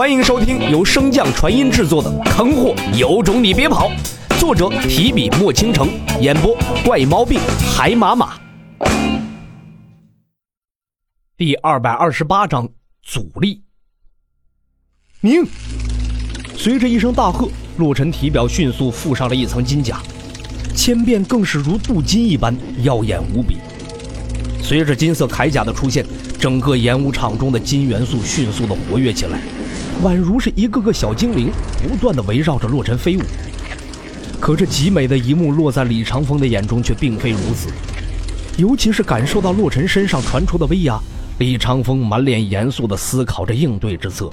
欢迎收听由升降传音制作的《坑货有种你别跑》，作者提笔墨倾城，演播怪毛病海马马。第二百二十八章阻力。明，随着一声大喝，洛尘体表迅速附上了一层金甲，千变更是如镀金一般耀眼无比。随着金色铠甲的出现，整个演武场中的金元素迅速的活跃起来。宛如是一个个小精灵，不断的围绕着洛尘飞舞。可这极美的一幕落在李长风的眼中却并非如此，尤其是感受到洛尘身上传出的威压，李长风满脸严肃的思考着应对之策。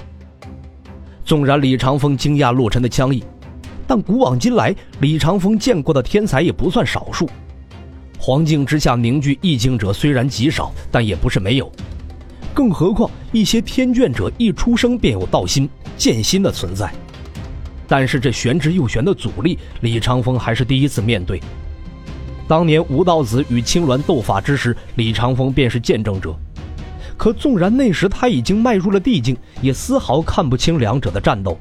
纵然李长风惊讶洛尘的枪艺，但古往今来，李长风见过的天才也不算少数。黄境之下凝聚意境者虽然极少，但也不是没有。更何况一些天眷者一出生便有道心、剑心的存在，但是这玄之又玄的阻力，李长风还是第一次面对。当年吴道子与青鸾斗法之时，李长风便是见证者。可纵然那时他已经迈入了地境，也丝毫看不清两者的战斗，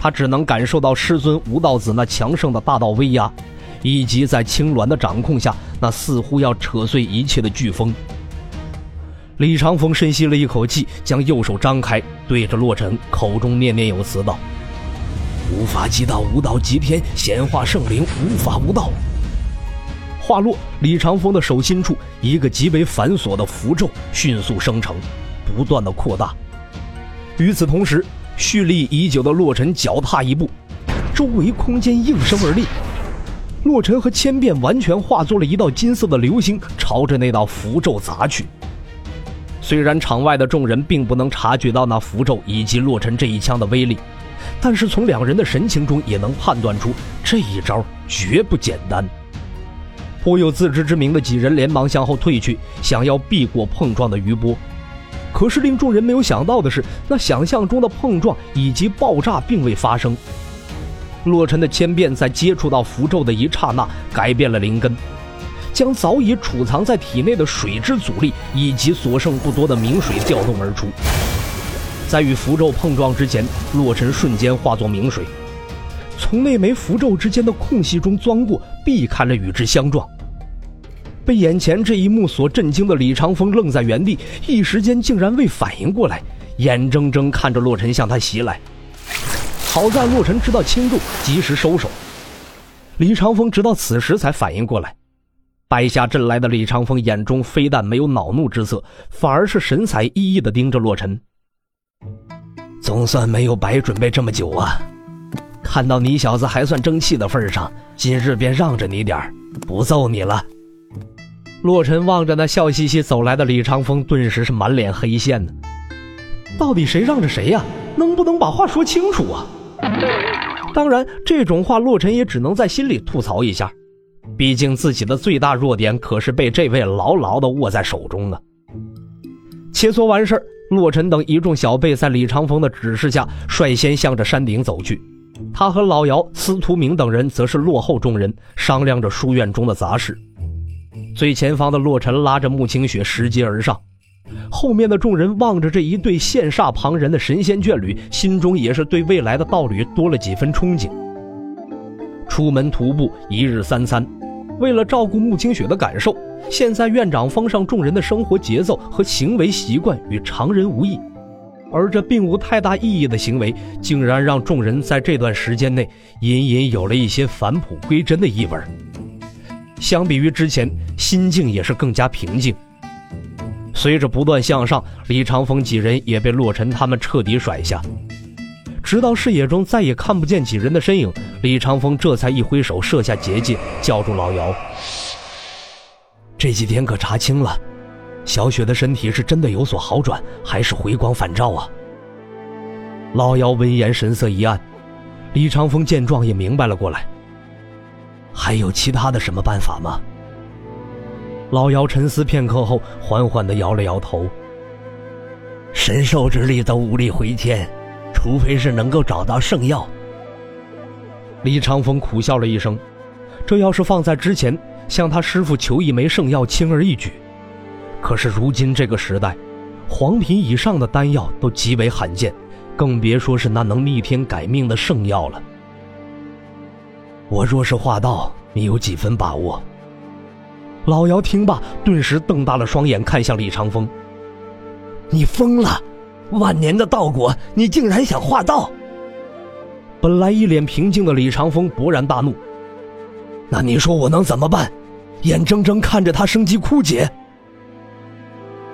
他只能感受到师尊吴道子那强盛的大道威压，以及在青鸾的掌控下那似乎要扯碎一切的飓风。李长风深吸了一口气，将右手张开，对着洛尘口中念念有词道：“无法即道，无道即天，显化圣灵，无法无道。”话落，李长风的手心处一个极为繁琐的符咒迅速生成，不断的扩大。与此同时，蓄力已久的洛尘脚踏一步，周围空间应声而立，洛尘和千变完全化作了一道金色的流星，朝着那道符咒砸去。虽然场外的众人并不能察觉到那符咒以及洛尘这一枪的威力，但是从两人的神情中也能判断出这一招绝不简单。颇有自知之明的几人连忙向后退去，想要避过碰撞的余波。可是令众人没有想到的是，那想象中的碰撞以及爆炸并未发生。洛尘的千变在接触到符咒的一刹那改变了灵根。将早已储藏在体内的水之阻力以及所剩不多的明水调动而出，在与符咒碰撞之前，洛尘瞬间化作明水，从那枚符咒之间的空隙中钻过，避开了与之相撞。被眼前这一幕所震惊的李长风愣在原地，一时间竟然未反应过来，眼睁睁看着洛尘向他袭来。好在洛尘知道轻重，及时收手。李长风直到此时才反应过来。败下阵来的李长风眼中非但没有恼怒之色，反而是神采奕奕的盯着洛尘。总算没有白准备这么久啊！看到你小子还算争气的份上，今日便让着你点不揍你了。洛尘望着那笑嘻嘻走来的李长风，顿时是满脸黑线呢。到底谁让着谁呀？能不能把话说清楚啊？当然，这种话洛尘也只能在心里吐槽一下。毕竟自己的最大弱点可是被这位牢牢地握在手中啊！切磋完事儿，洛尘等一众小辈在李长风的指示下，率先向着山顶走去。他和老姚、司徒明等人则是落后众人，商量着书院中的杂事。最前方的洛尘拉着穆清雪拾阶而上，后面的众人望着这一对羡煞旁人的神仙眷侣，心中也是对未来的道侣多了几分憧憬。出门徒步一日三餐，为了照顾穆清雪的感受，现在院长封上众人的生活节奏和行为习惯与常人无异，而这并无太大意义的行为，竟然让众人在这段时间内隐隐有了一些返璞归真的意味。相比于之前，心境也是更加平静。随着不断向上，李长风几人也被洛尘他们彻底甩下。直到视野中再也看不见几人的身影，李长风这才一挥手设下结界，叫住老姚。这几天可查清了，小雪的身体是真的有所好转，还是回光返照啊？老姚闻言神色一暗，李长风见状也明白了过来。还有其他的什么办法吗？老姚沉思片刻后，缓缓地摇了摇头。神兽之力都无力回天。除非是能够找到圣药，李长风苦笑了一声。这要是放在之前，向他师傅求一枚圣药轻而易举。可是如今这个时代，黄品以上的丹药都极为罕见，更别说是那能逆天改命的圣药了。我若是画到，你有几分把握？老姚听罢，顿时瞪大了双眼，看向李长风：“你疯了！万年的道果，你竟然想化道？”本来一脸平静的李长风勃然大怒：“那你说我能怎么办？眼睁睁看着他生机枯竭？”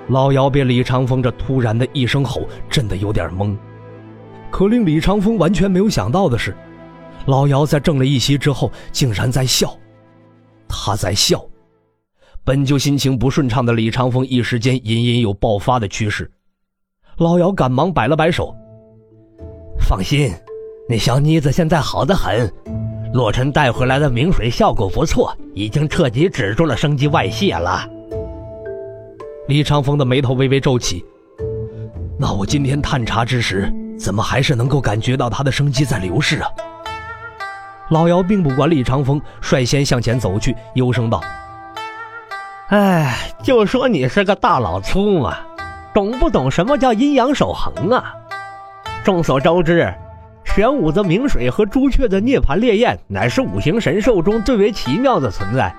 老姚被李长风这突然的一声吼震得有点懵，可令李长风完全没有想到的是，老姚在怔了一息之后，竟然在笑。他在笑。本就心情不顺畅的李长风一时间隐隐有爆发的趋势。老姚赶忙摆了摆手：“放心，那小妮子现在好得很，洛尘带回来的明水效果不错，已经彻底止住了生机外泄了。”李长风的眉头微微皱起。那我今天探查之时，怎么还是能够感觉到他的生机在流逝啊？老姚并不管李长风，率先向前走去，幽声道：“哎，就说你是个大老粗嘛，懂不懂什么叫阴阳守恒啊？众所周知，玄武的明水和朱雀的涅槃烈焰，乃是五行神兽中最为奇妙的存在，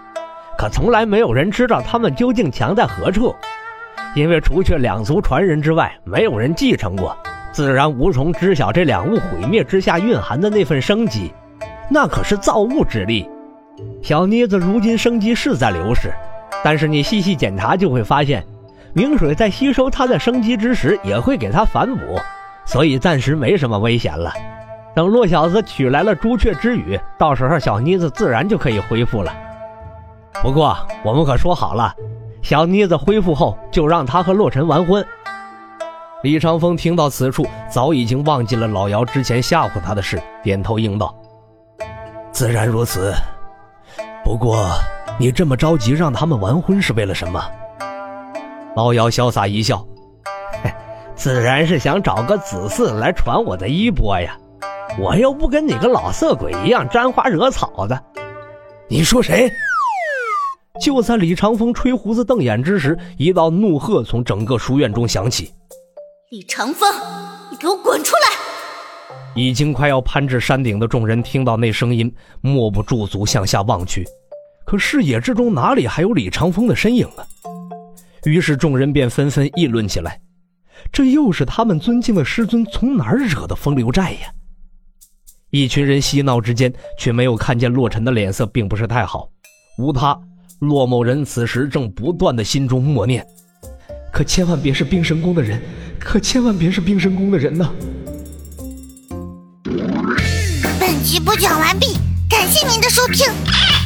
可从来没有人知道他们究竟强在何处。”因为除却两族传人之外，没有人继承过，自然无从知晓这两物毁灭之下蕴含的那份生机。那可是造物之力。小妮子如今生机是在流逝，但是你细细检查就会发现，明水在吸收他的生机之时，也会给他反哺，所以暂时没什么危险了。等洛小子取来了朱雀之羽，到时候小妮子自然就可以恢复了。不过我们可说好了。小妮子恢复后，就让他和洛尘完婚。李长风听到此处，早已经忘记了老姚之前吓唬他的事，点头应道：“自然如此。不过，你这么着急让他们完婚是为了什么？”老妖潇洒一笑：“自然是想找个子嗣来传我的衣钵呀！我又不跟你个老色鬼一样沾花惹草的。”你说谁？就在李长风吹胡子瞪眼之时，一道怒喝从整个书院中响起：“李长风，你给我滚出来！”已经快要攀至山顶的众人听到那声音，默不驻足向下望去，可视野之中哪里还有李长风的身影啊？于是众人便纷纷议论起来：“这又是他们尊敬的师尊从哪儿惹的风流债呀？”一群人嬉闹之间，却没有看见洛尘的脸色并不是太好，无他。洛某人此时正不断的心中默念：“可千万别是冰神宫的人，可千万别是冰神宫的人呢！”本集播讲完毕，感谢您的收听。